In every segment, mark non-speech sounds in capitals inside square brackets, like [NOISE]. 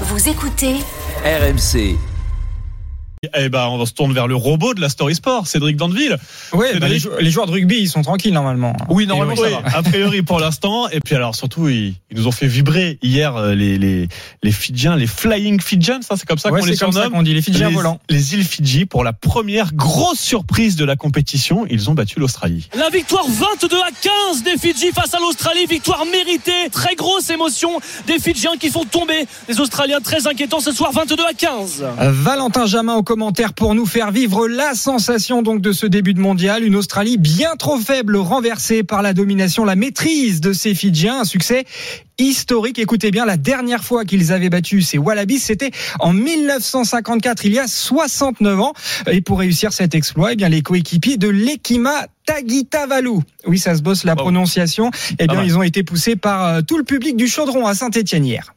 Vous écoutez RMC. Eh ben, on se tourne vers le robot de la Story Sport, Cédric Dandeville. Oui, Cédric. bah, les, jou- les joueurs de rugby, ils sont tranquilles normalement. Oui, normalement, Oui, oui, a priori pour l'instant. Et puis alors, surtout, ils, ils nous ont fait vibrer hier euh, les, les, les Fidjiens, les Flying Fidjians, ça c'est comme ça Ouais, qu'on les c'est comme ça surnomme. qu'on dit les Fidjiens les, volants. les îles Fidji, pour la première grosse surprise de la compétition, ils ont battu l'Australie. La victoire 22 à 15 des Fidji face à l'Australie, victoire méritée, très grosse émotion des Fidjiens qui font tomber les Australiens très inquiétants ce soir 22 à 15. Euh, Valentin Jamin au commentaire pour nous faire vivre la sensation donc de ce début de mondial. Une Australie bien trop faible, renversée par la domination, la maîtrise de ces Fidjiens. Un succès historique. Écoutez bien, la dernière fois qu'ils avaient battu ces Wallabies, c'était en 1954, il y a 69 ans. Et pour réussir cet exploit, eh bien, les coéquipiers de l'Ekima Tagitavalu. Oui, ça se bosse la Oh. prononciation. Eh bien, mal. ils ont été poussés par euh, tout le public du Chaudron à Saint-Étienne hier.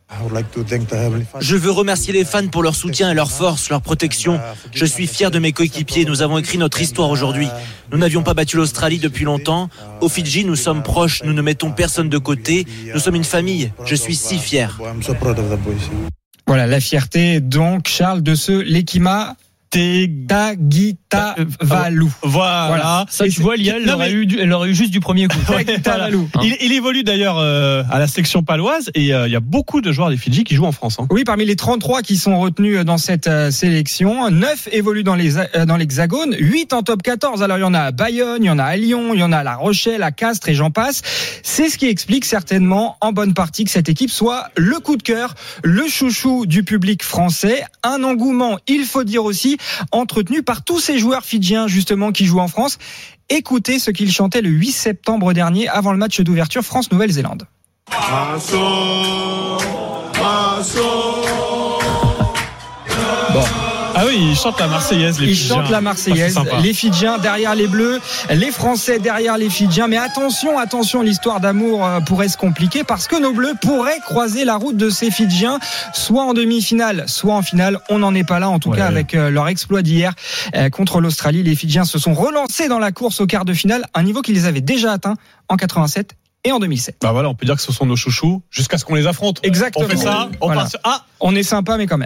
Je veux remercier les fans pour leur soutien et leur force, leur protection. Je suis fier de mes coéquipiers. Nous avons écrit notre histoire aujourd'hui. Nous n'avions pas battu l'Australie depuis longtemps. Au Fidji, nous sommes proches. Nous ne mettons personne de côté. Nous sommes une famille. Je suis si fier. Voilà, la fierté donc, Charles, de ce l'Ekima Tagitavalu. Voilà. Voilà. Ça, tu vois, Lia, elle aurait, mais- eu, du- elle aurait eu juste du premier coup. [LAUGHS] Tagitavalu. Il, il évolue d'ailleurs euh, à la section paloise et euh, il y a beaucoup de joueurs des Fidji qui jouent en France. hein. Oui, parmi les 33 qui sont retenus dans cette euh, sélection, 9 évoluent dans les euh, dans l'Hexagone, 8 en top 14. Alors il y en a à Bayonne, il y en a à Lyon, il y en a à La Rochelle, à Castres et j'en passe. C'est ce qui explique certainement en bonne partie que cette équipe soit le coup de cœur, le chouchou du public français, un engouement, il faut dire aussi, entretenu par tous ces joueurs fidjiens justement qui jouent en France. Écoutez ce qu'ils chantaient le 8 septembre dernier avant le match d'ouverture France-Nouvelle-Zélande. Ah oui, ils chantent la Marseillaise, les Ils Fidjiens. chantent la Ah, Marseillaise, les Fidjiens derrière les Bleus, les Français derrière les Fidjiens. Mais attention, attention, l'histoire d'amour euh, pourrait se compliquer parce que nos Bleus pourraient croiser la route de ces Fidjiens, soit en demi-finale, soit en finale. On n'en est pas là, en tout Ouais. cas avec euh, leur exploit d'hier euh, contre l'Australie. Les Fidjiens se sont relancés dans la course au quart de finale, un niveau qu'ils avaient déjà atteint en 87 et en 2007. Bah voilà, on peut dire que ce sont nos chouchous jusqu'à ce qu'on les affronte. Exactement. On fait ça, on Voilà. Ah, On est sympa, mais quand même.